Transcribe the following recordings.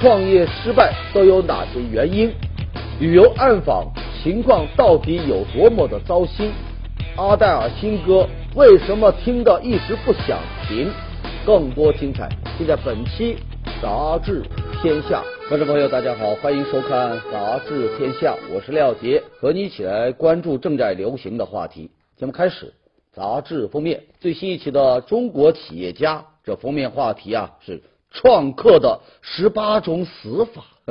创业失败都有哪些原因？旅游暗访情况到底有多么的糟心？阿黛尔新歌为什么听得一直不想停？更多精彩尽在本期杂志天下。观众朋友，大家好，欢迎收看杂志天下，我是廖杰，和你一起来关注正在流行的话题。节目开始，杂志封面最新一期的《中国企业家》这封面话题啊是创客的十八种死法。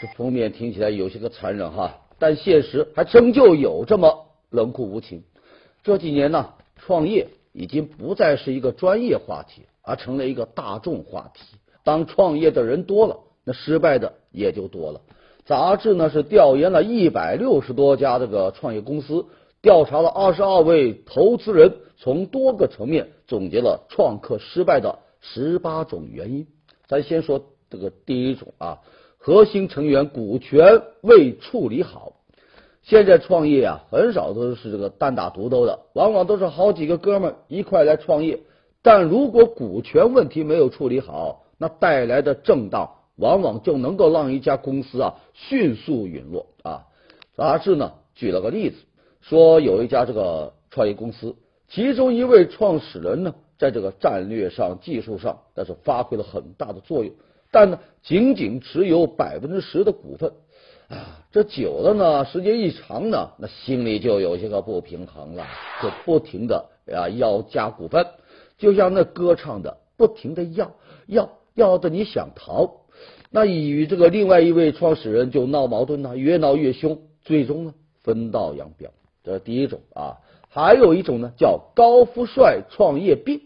这封面听起来有些个残忍哈，但现实还真就有这么冷酷无情。这几年呢，创业已经不再是一个专业话题，而成了一个大众话题。当创业的人多了。那失败的也就多了。杂志呢是调研了一百六十多家这个创业公司，调查了二十二位投资人，从多个层面总结了创客失败的十八种原因。咱先说这个第一种啊，核心成员股权未处理好。现在创业啊，很少都是这个单打独斗的，往往都是好几个哥们一块来创业。但如果股权问题没有处理好，那带来的震荡。往往就能够让一家公司啊迅速陨落啊。杂志呢举了个例子，说有一家这个创业公司，其中一位创始人呢，在这个战略上、技术上，但是发挥了很大的作用，但呢仅仅持有百分之十的股份啊。这久了呢，时间一长呢，那心里就有些个不平衡了，就不停的啊要加股份，就像那歌唱的，不停的要要要的，你想逃。那与这个另外一位创始人就闹矛盾呢，越闹越凶，最终呢分道扬镳。这是第一种啊，还有一种呢叫高富帅创业病。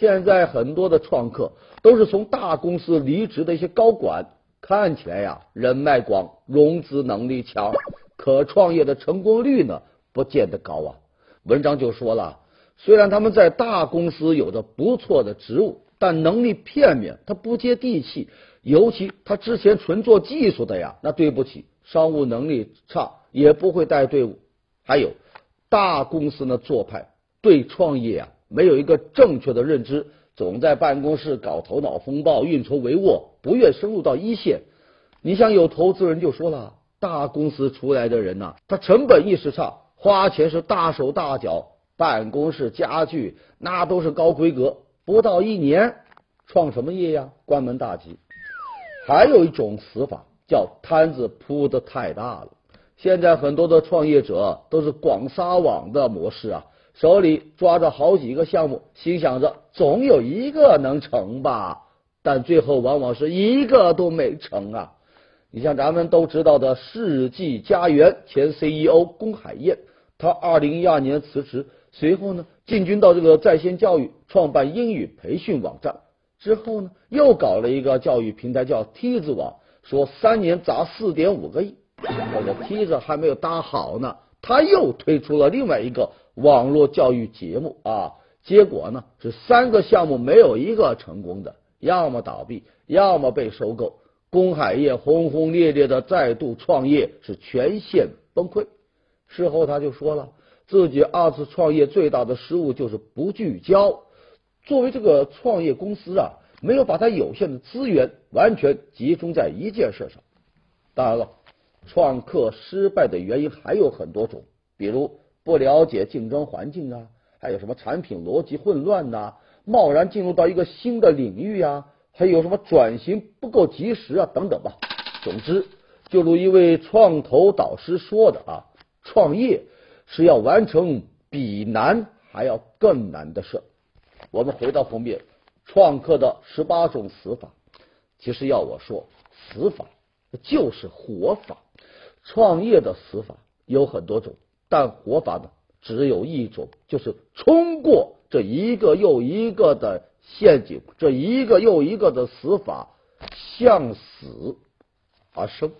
现在很多的创客都是从大公司离职的一些高管，看起来呀人脉广，融资能力强，可创业的成功率呢不见得高啊。文章就说了，虽然他们在大公司有着不错的职务，但能力片面，他不接地气。尤其他之前纯做技术的呀，那对不起，商务能力差，也不会带队伍。还有大公司呢做派对创业啊没有一个正确的认知，总在办公室搞头脑风暴、运筹帷幄，不愿深入到一线。你像有投资人就说了，大公司出来的人呐，他成本意识差，花钱是大手大脚，办公室家具那都是高规格，不到一年创什么业呀？关门大吉。还有一种死法叫摊子铺的太大了。现在很多的创业者都是广撒网的模式啊，手里抓着好几个项目，心想着总有一个能成吧，但最后往往是一个都没成啊。你像咱们都知道的世纪佳缘前 CEO 龚海燕，他二零一二年辞职，随后呢进军到这个在线教育，创办英语培训网站。之后呢，又搞了一个教育平台叫梯子网，说三年砸四点五个亿，这个梯子还没有搭好呢，他又推出了另外一个网络教育节目啊，结果呢是三个项目没有一个成功的，要么倒闭，要么被收购。龚海燕轰轰烈烈的再度创业，是全线崩溃。事后他就说了，自己二次创业最大的失误就是不聚焦。作为这个创业公司啊，没有把它有限的资源完全集中在一件事上。当然了，创客失败的原因还有很多种，比如不了解竞争环境啊，还有什么产品逻辑混乱呐，贸然进入到一个新的领域啊，还有什么转型不够及时啊等等吧。总之，就如一位创投导师说的啊，创业是要完成比难还要更难的事。我们回到封面，创客的十八种死法。其实要我说，死法就是活法。创业的死法有很多种，但活法呢只有一种，就是冲过这一个又一个的陷阱，这一个又一个的死法，向死而生。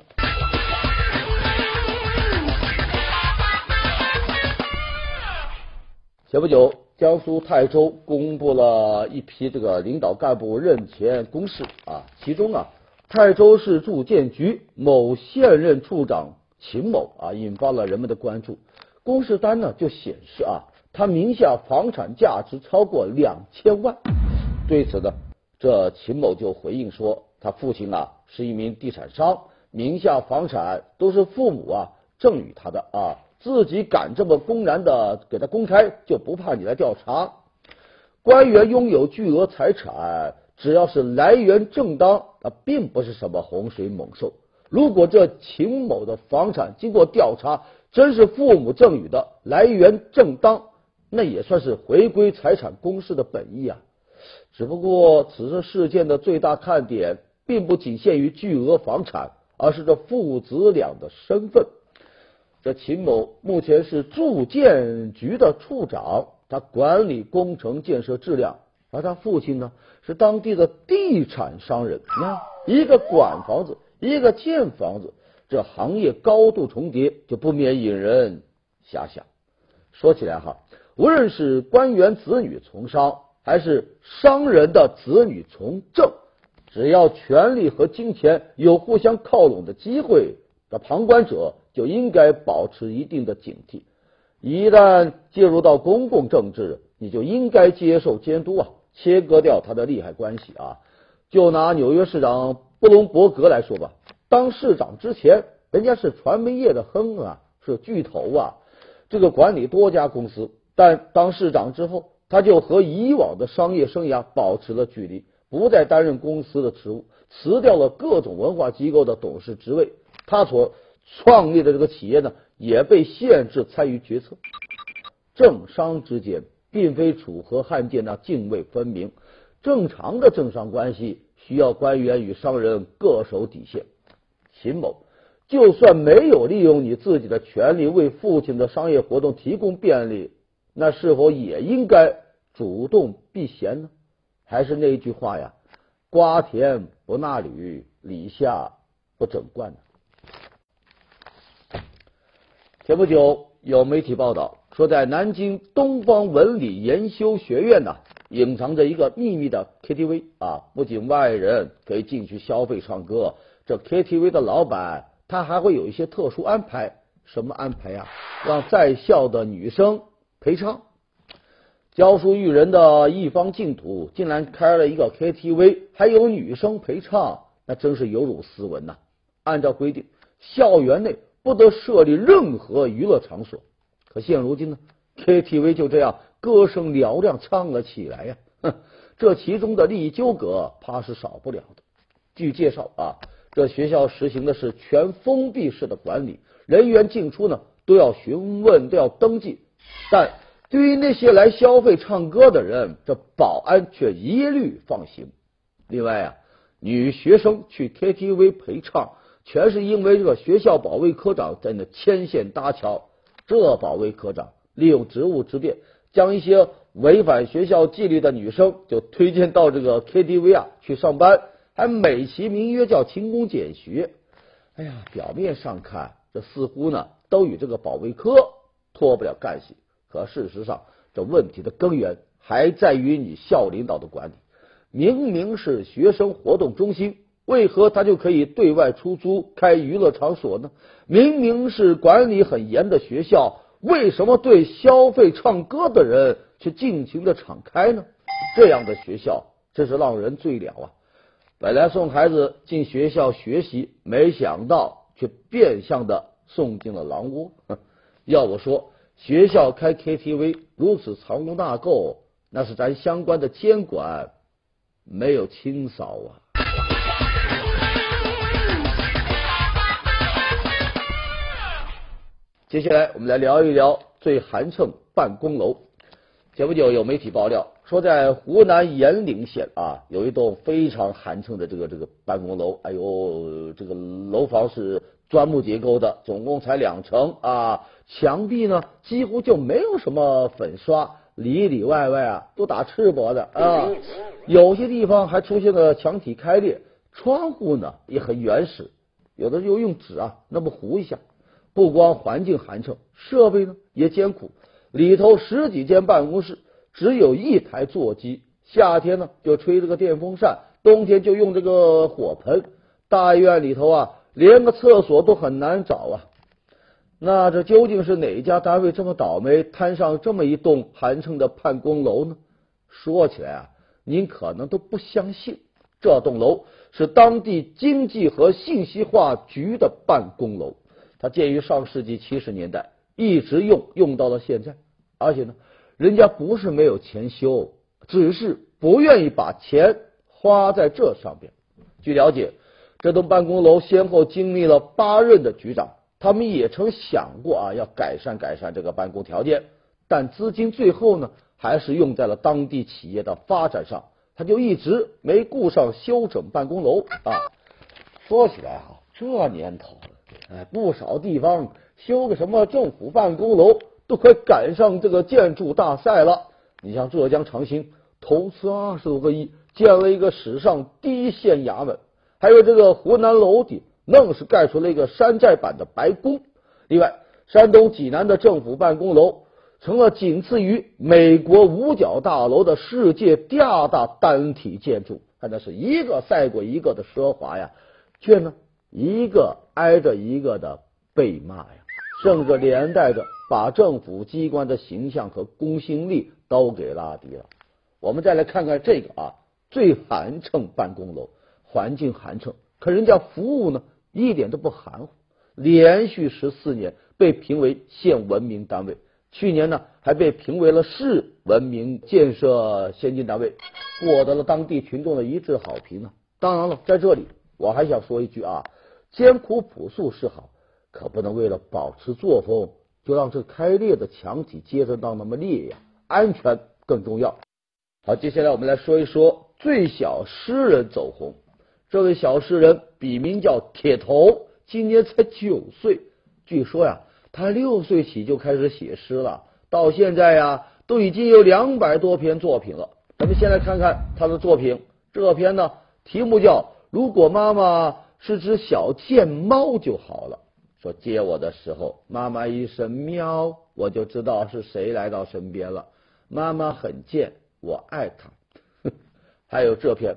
前不久。江苏泰州公布了一批这个领导干部任前公示啊，其中啊，泰州市住建局某现任处长秦某啊，引发了人们的关注。公示单呢就显示啊，他名下房产价值超过两千万。对此呢，这秦某就回应说，他父亲啊是一名地产商，名下房产都是父母啊赠与他的啊，自己敢这么公然的给他公开，就不怕你来调查。官员拥有巨额财产，只要是来源正当，那并不是什么洪水猛兽。如果这秦某的房产经过调查，真是父母赠与的，来源正当，那也算是回归财产公示的本意啊。只不过此次事件的最大看点，并不仅限于巨额房产，而是这父子俩的身份。这秦某目前是住建局的处长，他管理工程建设质量，而他父亲呢是当地的地产商人。你看，一个管房子。一个建房子，这行业高度重叠，就不免引人遐想。说起来哈，无论是官员子女从商，还是商人的子女从政，只要权力和金钱有互相靠拢的机会，那旁观者就应该保持一定的警惕。一旦介入到公共政治，你就应该接受监督啊，切割掉他的利害关系啊。就拿纽约市长。布隆伯格来说吧，当市长之前，人家是传媒业的亨啊，是巨头啊，这个管理多家公司。但当市长之后，他就和以往的商业生涯保持了距离，不再担任公司的职务，辞掉了各种文化机构的董事职位。他所创立的这个企业呢，也被限制参与决策。政商之间，并非楚河汉界那泾渭分明，正常的政商关系。需要官员与商人各守底线。秦某就算没有利用你自己的权利为父亲的商业活动提供便利，那是否也应该主动避嫌呢？还是那句话呀，瓜田不纳履，李下不整冠呢？前不久有媒体报道说，在南京东方文理研修学院呢。隐藏着一个秘密的 KTV 啊，不仅外人可以进去消费唱歌，这 KTV 的老板他还会有一些特殊安排。什么安排呀？让在校的女生陪唱。教书育人的一方净土，竟然开了一个 KTV，还有女生陪唱，那真是有辱斯文呐！按照规定，校园内不得设立任何娱乐场所。可现如今呢，KTV 就这样。歌声嘹亮，唱了起来呀！哼，这其中的利益纠葛，怕是少不了的。据介绍啊，这学校实行的是全封闭式的管理，人员进出呢都要询问，都要登记。但对于那些来消费唱歌的人，这保安却一律放行。另外啊，女学生去 KTV 陪唱，全是因为这个学校保卫科长在那牵线搭桥。这保卫科长利用职务之便。将一些违反学校纪律的女生就推荐到这个 KTV 啊去上班，还美其名曰叫勤工俭学。哎呀，表面上看这似乎呢都与这个保卫科脱不了干系，可事实上这问题的根源还在于你校领导的管理。明明是学生活动中心，为何他就可以对外出租开娱乐场所呢？明明是管理很严的学校。为什么对消费唱歌的人却尽情的敞开呢？这样的学校真是让人醉了啊！本来送孩子进学校学习，没想到却变相的送进了狼窝。要我说，学校开 KTV 如此藏污纳垢，那是咱相关的监管没有清扫啊！接下来我们来聊一聊最寒碜办公楼。前不久有媒体爆料说，在湖南炎陵县啊，有一栋非常寒碜的这个这个办公楼。哎呦，这个楼房是砖木结构的，总共才两层啊，墙壁呢几乎就没有什么粉刷，里里外外啊都打赤膊的啊，有些地方还出现了墙体开裂，窗户呢也很原始，有的就用纸啊那么糊一下。不光环境寒碜，设备呢也艰苦。里头十几间办公室，只有一台座机。夏天呢就吹这个电风扇，冬天就用这个火盆。大院里头啊，连个厕所都很难找啊。那这究竟是哪家单位这么倒霉，摊上这么一栋寒碜的办公楼呢？说起来啊，您可能都不相信，这栋楼是当地经济和信息化局的办公楼，它建于上世纪七十年代，一直用用到了现在。而且呢，人家不是没有钱修，只是不愿意把钱花在这上边。据了解，这栋办公楼先后经历了八任的局长，他们也曾想过啊，要改善改善这个办公条件，但资金最后呢，还是用在了当地企业的发展上。他就一直没顾上修整办公楼啊。说起来哈，这年头，哎，不少地方修个什么政府办公楼都快赶上这个建筑大赛了。你像浙江长兴，投资二十多个亿建了一个史上第一县衙门，还有这个湖南娄底，愣是盖出了一个山寨版的白宫。另外，山东济南的政府办公楼。成了仅次于美国五角大楼的世界第二大单体建筑，看那是一个赛过一个的奢华呀，却呢一个挨着一个的被骂呀，甚至连带着把政府机关的形象和公信力都给拉低了。我们再来看看这个啊，最寒碜办公楼，环境寒碜，可人家服务呢一点都不含糊，连续十四年被评为县文明单位。去年呢，还被评为了市文明建设先进单位，获得了当地群众的一致好评呢。当然了，在这里我还想说一句啊，艰苦朴素是好，可不能为了保持作风，就让这开裂的墙体接着到那么裂呀。安全更重要。好，接下来我们来说一说最小诗人走红。这位小诗人笔名叫铁头，今年才九岁，据说呀。他六岁起就开始写诗了，到现在呀，都已经有两百多篇作品了。咱们先来看看他的作品，这篇呢题目叫《如果妈妈是只小贱猫就好了》。说接我的时候，妈妈一声喵，我就知道是谁来到身边了。妈妈很贱，我爱她。还有这篇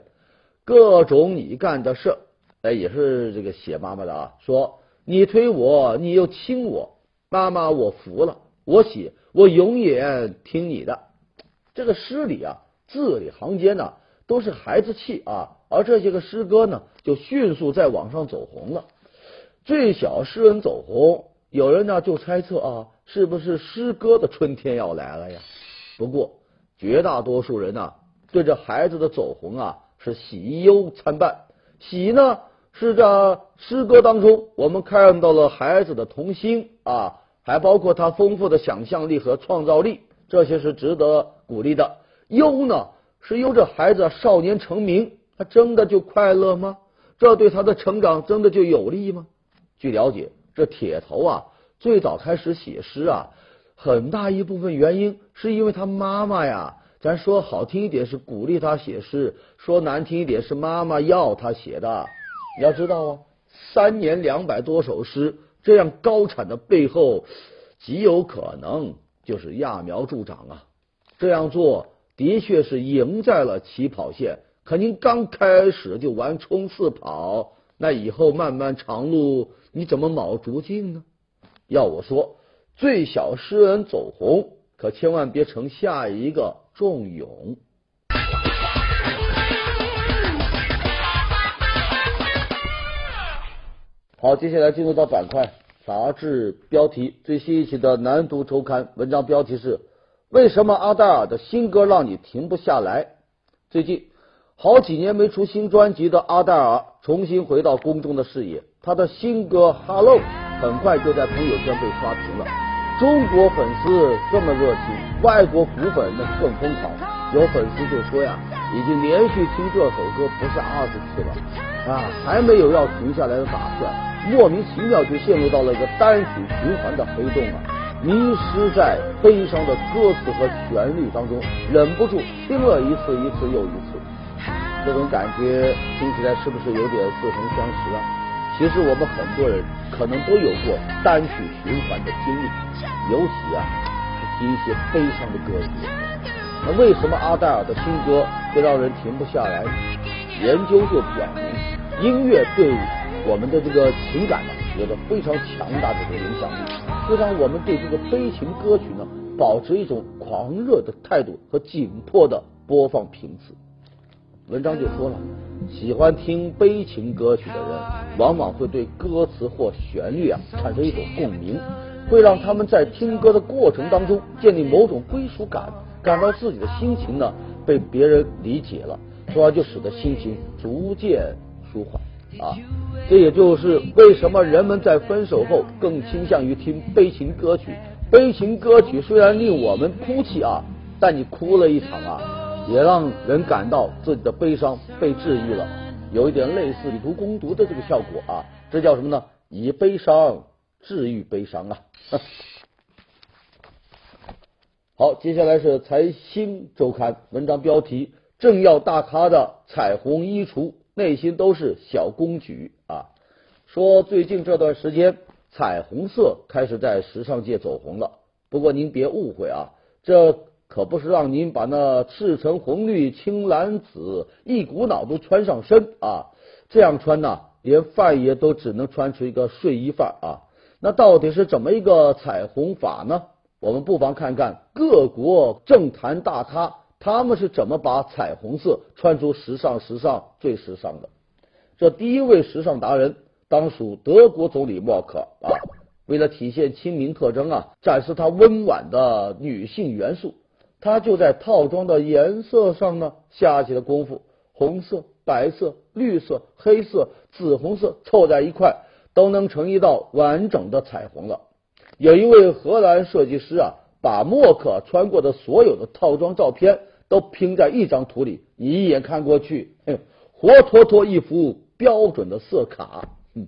各种你干的事，哎，也是这个写妈妈的啊。说你推我，你又亲我。妈妈，我服了。我写，我永远听你的。这个诗里啊，字里行间呢，都是孩子气啊。而这些个诗歌呢，就迅速在网上走红了。最小诗人走红，有人呢就猜测啊，是不是诗歌的春天要来了呀？不过，绝大多数人呢，对这孩子的走红啊，是喜忧参半。喜呢，是在诗歌当中，我们看到了孩子的童心啊。还包括他丰富的想象力和创造力，这些是值得鼓励的。忧呢，是忧这孩子少年成名，他真的就快乐吗？这对他的成长真的就有利吗？据了解，这铁头啊，最早开始写诗啊，很大一部分原因是因为他妈妈呀，咱说好听一点是鼓励他写诗，说难听一点是妈妈要他写的。你要知道啊，三年两百多首诗。这样高产的背后，极有可能就是揠苗助长啊！这样做的确是赢在了起跑线。可您刚开始就玩冲刺跑，那以后漫漫长路你怎么卯足劲呢？要我说，最小诗人走红，可千万别成下一个仲永。好，接下来进入到板块杂志标题，最新一期的南都周刊文章标题是：为什么阿黛尔的新歌让你停不下来？最近好几年没出新专辑的阿黛尔重新回到公众的视野，她的新歌《Hello》很快就在朋友圈被刷屏了。中国粉丝这么热情，外国股粉那更疯狂。有粉丝就说呀，已经连续听这首歌不下二十次了啊，还没有要停下来的打算。莫名其妙就陷入到了一个单曲循环的黑洞啊！迷失在悲伤的歌词和旋律当中，忍不住听了一次一次又一次。这种感觉听起来是不是有点似曾相识啊？其实我们很多人可能都有过单曲循环的经历，尤其啊是听一些悲伤的歌曲。那为什么阿黛尔的新歌会让人停不下来呢？研究就表明，音乐对。我们的这个情感呢，有着非常强大的这个影响力，会让我们对这个悲情歌曲呢，保持一种狂热的态度和紧迫的播放频次。文章就说了，喜欢听悲情歌曲的人，往往会对歌词或旋律啊产生一种共鸣，会让他们在听歌的过程当中建立某种归属感，感到自己的心情呢被别人理解了，从而就使得心情逐渐舒缓啊。这也就是为什么人们在分手后更倾向于听悲情歌曲。悲情歌曲虽然令我们哭泣啊，但你哭了一场啊。也让人感到自己的悲伤被治愈了，有一点类似以毒攻毒的这个效果啊，这叫什么呢？以悲伤治愈悲伤啊。好，接下来是财新周刊文章标题：政要大咖的彩虹衣橱，内心都是小公举啊。说最近这段时间，彩虹色开始在时尚界走红了。不过您别误会啊，这。可不是让您把那赤橙红绿青蓝紫一股脑都穿上身啊！这样穿呢，连范爷都只能穿出一个睡衣范啊！那到底是怎么一个彩虹法呢？我们不妨看看各国政坛大咖他们是怎么把彩虹色穿出时尚、时尚最时尚的。这第一位时尚达人当属德国总理默克啊！为了体现亲民特征啊，展示他温婉的女性元素。他就在套装的颜色上呢下起了功夫，红色、白色、绿色、黑色、紫红色凑在一块，都能成一道完整的彩虹了。有一位荷兰设计师啊，把默克穿过的所有的套装照片都拼在一张图里，你一眼看过去，活脱脱一幅标准的色卡。嗯，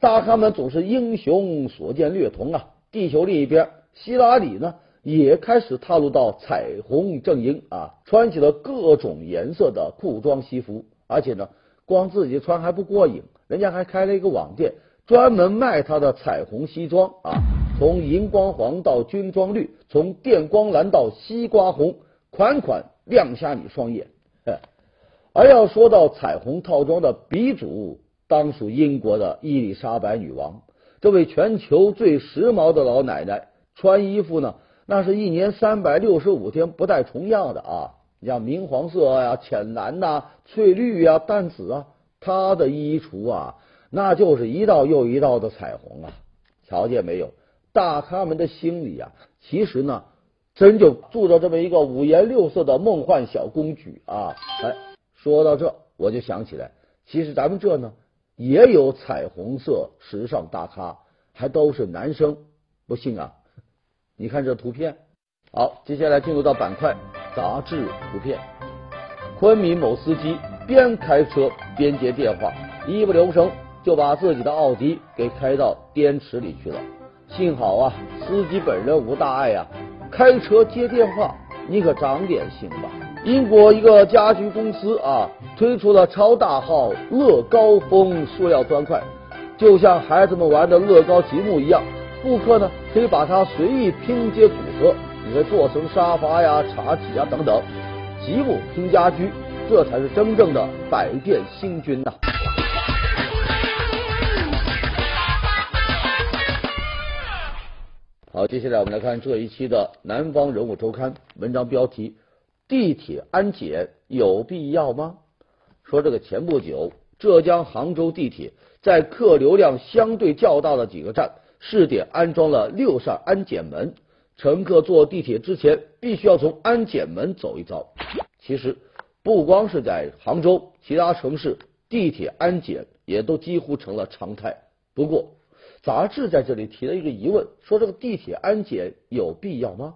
大咖们总是英雄所见略同啊。地球另一边，希拉里呢？也开始踏入到彩虹阵营啊，穿起了各种颜色的裤装西服，而且呢，光自己穿还不过瘾，人家还开了一个网店，专门卖他的彩虹西装啊，从荧光黄到军装绿，从电光蓝到西瓜红，款款亮瞎你双眼。而要说到彩虹套装的鼻祖，当属英国的伊丽莎白女王，这位全球最时髦的老奶奶，穿衣服呢。那是一年三百六十五天不带重样的啊！你像明黄色呀、浅蓝呐、翠绿呀、淡紫啊，他的衣橱啊，那就是一道又一道的彩虹啊！瞧见没有？大咖们的心里啊，其实呢，真就住着这么一个五颜六色的梦幻小公举啊！哎，说到这，我就想起来，其实咱们这呢，也有彩虹色时尚大咖，还都是男生，不信啊？你看这图片，好，接下来进入到板块杂志图片。昆明某司机边开车边接电话，一不留神就把自己的奥迪给开到滇池里去了。幸好啊，司机本人无大碍啊。开车接电话，你可长点心吧。英国一个家居公司啊，推出了超大号乐高风塑料砖块，就像孩子们玩的乐高积木一样。顾客呢可以把它随意拼接组合，你可以做成沙发呀、茶几呀等等。积木拼家居，这才是真正的百变星君呐！好，接下来我们来看这一期的《南方人物周刊》文章标题：地铁安检有必要吗？说这个前不久，浙江杭州地铁在客流量相对较大的几个站。试点安装了六扇安检门，乘客坐地铁之前必须要从安检门走一遭。其实不光是在杭州，其他城市地铁安检也都几乎成了常态。不过，杂志在这里提了一个疑问，说这个地铁安检有必要吗？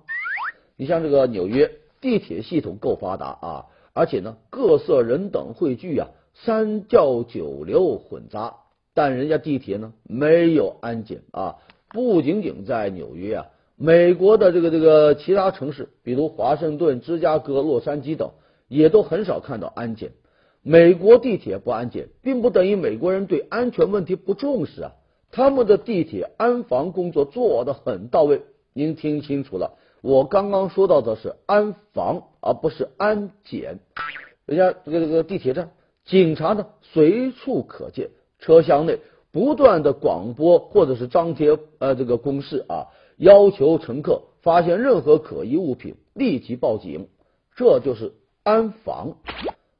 你像这个纽约地铁系统够发达啊，而且呢各色人等汇聚啊，三教九流混杂。但人家地铁呢没有安检啊，不仅仅在纽约啊，美国的这个这个其他城市，比如华盛顿、芝加哥、洛杉矶等，也都很少看到安检。美国地铁不安检，并不等于美国人对安全问题不重视啊，他们的地铁安防工作做得很到位。您听清楚了，我刚刚说到的是安防，而不是安检。人家这个这个地铁站，警察呢随处可见。车厢内不断的广播或者是张贴呃这个公示啊，要求乘客发现任何可疑物品立即报警，这就是安防。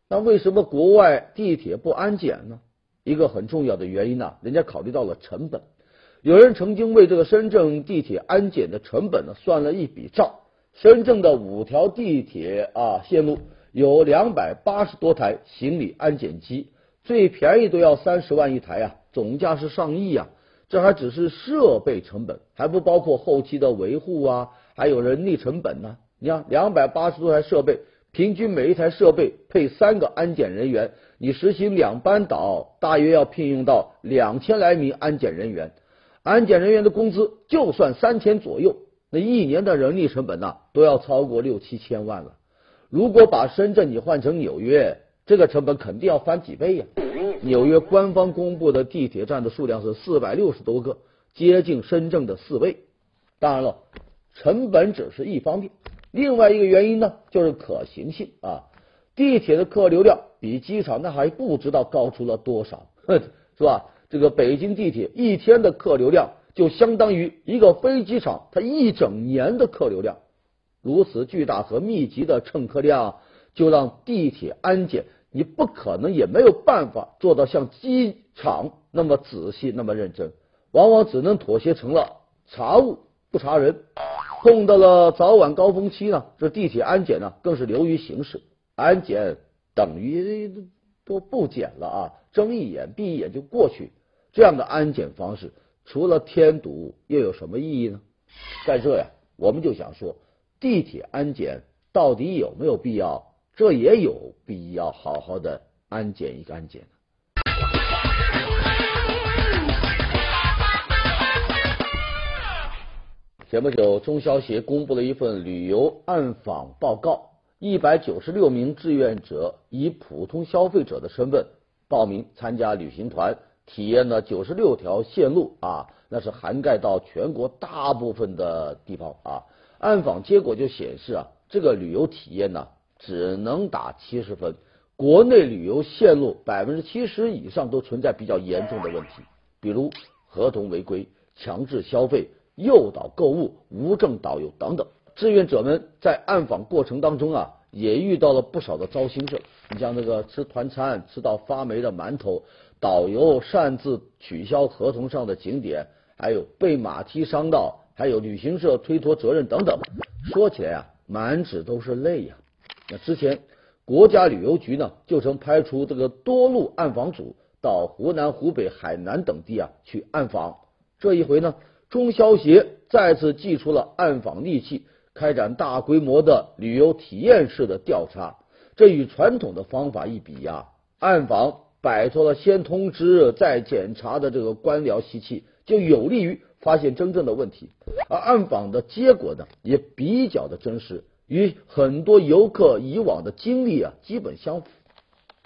那为什么国外地铁不安检呢？一个很重要的原因呢，人家考虑到了成本。有人曾经为这个深圳地铁安检的成本呢算了一笔账。深圳的五条地铁啊线路有两百八十多台行李安检机，最便宜都要三十万一台啊，总价是上亿啊。这还只是设备成本，还不包括后期的维护啊，还有人力成本呢。你看，两百八十多台设备，平均每一台设备配三个安检人员，你实行两班倒，大约要聘用到两千来名安检人员。安检人员的工资就算三千左右，那一年的人力成本呢，都要超过六七千万了。如果把深圳你换成纽约，这个成本肯定要翻几倍呀。纽约官方公布的地铁站的数量是四百六十多个，接近深圳的四倍。当然了，成本只是一方面，另外一个原因呢，就是可行性啊。地铁的客流量比机场那还不知道高出了多少，是吧？这个北京地铁一天的客流量就相当于一个飞机场它一整年的客流量。如此巨大和密集的乘客量，就让地铁安检。你不可能也没有办法做到像机场那么仔细那么认真，往往只能妥协成了查物不查人。碰到了早晚高峰期呢，这地铁安检呢更是流于形式，安检等于都不检了啊，睁一眼闭一眼就过去。这样的安检方式除了添堵又有什么意义呢？在这呀，我们就想说，地铁安检到底有没有必要？这也有必要好好的安检一个安检。前不久，中消协公布了一份旅游暗访报告，一百九十六名志愿者以普通消费者的身份报名参加旅行团，体验了九十六条线路啊，那是涵盖到全国大部分的地方啊。暗访结果就显示啊，这个旅游体验呢。只能打七十分。国内旅游线路百分之七十以上都存在比较严重的问题，比如合同违规、强制消费、诱导购物、无证导游等等。志愿者们在暗访过程当中啊，也遇到了不少的糟心事。你像那个吃团餐吃到发霉的馒头，导游擅自取消合同上的景点，还有被马踢伤到，还有旅行社推脱责任等等。说起来啊，满纸都是泪呀。那之前，国家旅游局呢就曾派出这个多路暗访组到湖南、湖北、海南等地啊去暗访。这一回呢，中消协再次祭出了暗访利器，开展大规模的旅游体验式的调查。这与传统的方法一比呀，暗访摆脱了先通知再检查的这个官僚习气，就有利于发现真正的问题。而暗访的结果呢，也比较的真实。与很多游客以往的经历啊基本相符，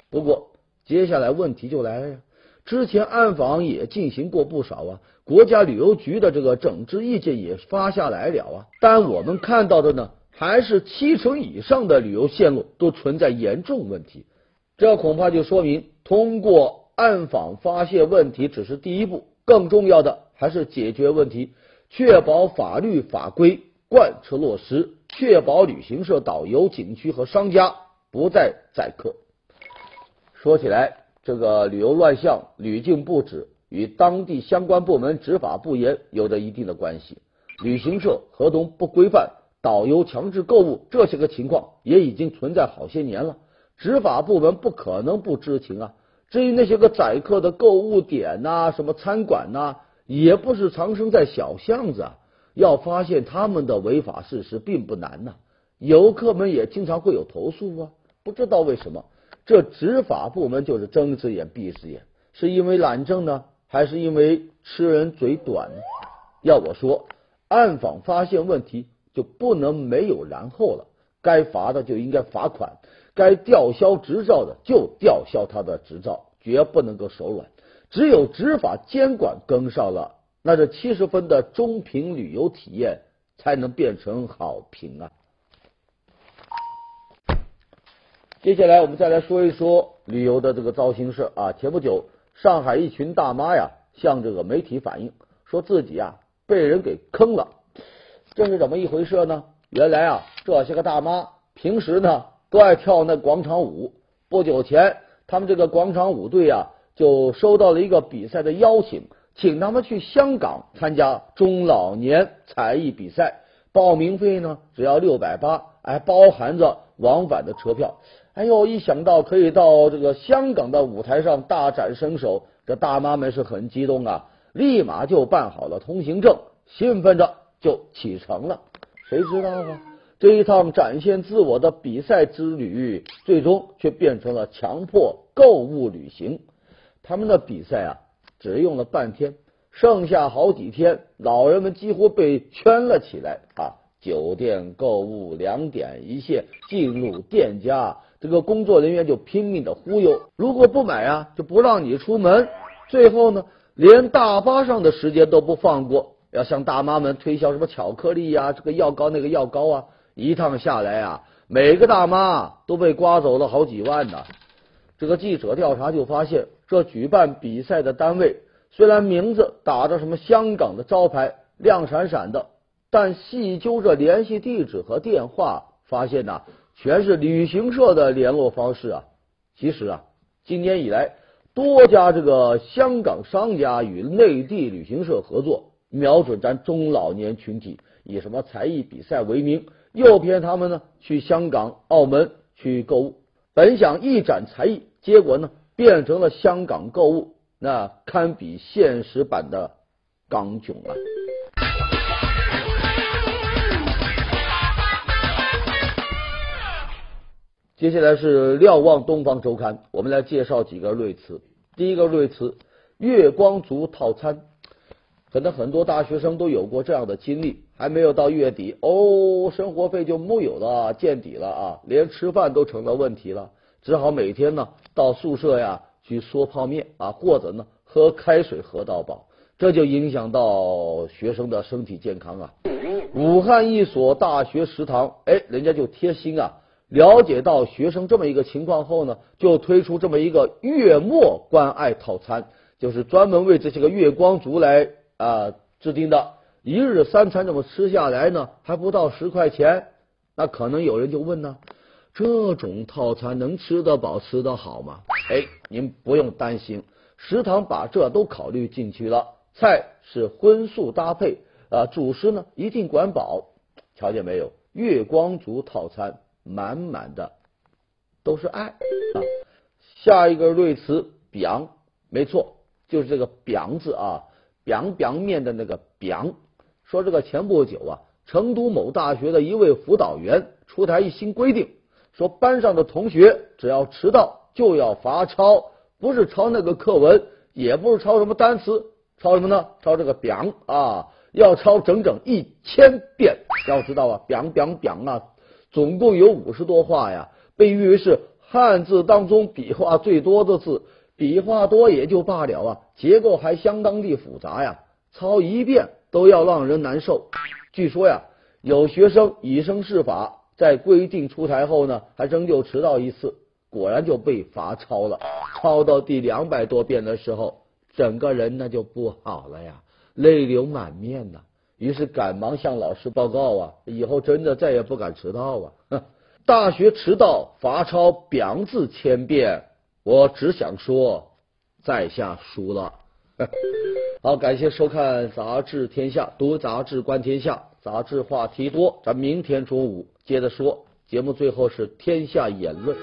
不过接下来问题就来了呀。之前暗访也进行过不少啊，国家旅游局的这个整治意见也发下来了啊，但我们看到的呢，还是七成以上的旅游线路都存在严重问题。这恐怕就说明，通过暗访发现问题只是第一步，更重要的还是解决问题，确保法律法规贯彻落实。确保旅行社、导游、景区和商家不再宰客。说起来，这个旅游乱象屡禁不止，与当地相关部门执法不严有着一定的关系。旅行社合同不规范，导游强制购物，这些个情况也已经存在好些年了。执法部门不可能不知情啊。至于那些个宰客的购物点呐，什么餐馆呐，也不是藏身在小巷子啊。要发现他们的违法事实并不难呐，游客们也经常会有投诉啊。不知道为什么，这执法部门就是睁一只眼闭一只眼，是因为懒政呢，还是因为吃人嘴短呢？要我说，暗访发现问题就不能没有然后了，该罚的就应该罚款，该吊销执照的就吊销他的执照，绝不能够手软。只有执法监管跟上了。那这七十分的中评旅游体验才能变成好评啊！接下来我们再来说一说旅游的这个糟心事啊。前不久，上海一群大妈呀向这个媒体反映，说自己啊被人给坑了。这是怎么一回事呢？原来啊，这些个大妈平时呢都爱跳那广场舞，不久前，他们这个广场舞队啊，就收到了一个比赛的邀请，请他们去香港参加中老年才艺比赛。报名费呢，只要六百八，还包含着往返的车票。哎呦，一想到可以到这个香港的舞台上大展身手，这大妈们是很激动啊，立马就办好了通行证，兴奋着就启程了。谁知道啊？这一趟展现自我的比赛之旅，最终却变成了强迫购物旅行。他们的比赛啊，只用了半天，剩下好几天，老人们几乎被圈了起来啊！酒店购物两点一线，进入店家，这个工作人员就拼命的忽悠，如果不买啊，就不让你出门。最后呢，连大巴上的时间都不放过，要向大妈们推销什么巧克力呀，这个药膏那个药膏啊。一趟下来啊，每个大妈都被刮走了好几万呢。这个记者调查就发现，这举办比赛的单位虽然名字打着什么香港的招牌，亮闪闪的，但细究着联系地址和电话，发现呐，全是旅行社的联络方式啊。其实啊，今年以来，多家这个香港商家与内地旅行社合作，瞄准咱中老年群体，以什么才艺比赛为名。诱骗他们呢去香港、澳门去购物，本想一展才艺，结果呢变成了香港购物，那堪比现实版的港囧啊！接下来是瞭望东方周刊，我们来介绍几个瑞词。第一个瑞词：月光族套餐。可能很多大学生都有过这样的经历，还没有到月底哦，生活费就木有了，见底了啊，连吃饭都成了问题了，只好每天呢到宿舍呀去嗦泡面啊，或者呢喝开水喝到饱，这就影响到学生的身体健康啊。武汉一所大学食堂，哎，人家就贴心啊，了解到学生这么一个情况后呢，就推出这么一个月末关爱套餐，就是专门为这些个月光族来。啊，制定的一日三餐怎么吃下来呢？还不到十块钱，那可能有人就问呢，这种套餐能吃得饱、吃得好吗？哎，您不用担心，食堂把这都考虑进去了。菜是荤素搭配啊，主食呢一定管饱。瞧见没有？月光族套餐满满的都是爱啊！下一个瑞词“表”，没错，就是这个“表”字啊。饼饼面的那个饼说这个前不久啊，成都某大学的一位辅导员出台一新规定，说班上的同学只要迟到就要罚抄，不是抄那个课文，也不是抄什么单词，抄什么呢？抄这个表啊，要抄整整一千遍。要知道啊表表表啊，总共有五十多画呀，被誉为是汉字当中笔画最多的字。笔画多也就罢了啊，结构还相当的复杂呀，抄一遍都要让人难受。据说呀，有学生以身试法，在规定出台后呢，还真就迟到一次，果然就被罚抄了。抄到第两百多遍的时候，整个人那就不好了呀，泪流满面呐。于是赶忙向老师报告啊，以后真的再也不敢迟到啊。大学迟到罚抄“表”字千遍。我只想说，在下输了。好，感谢收看《杂志天下》，读杂志观天下，杂志话题多。咱明天中午接着说。节目最后是天下言论。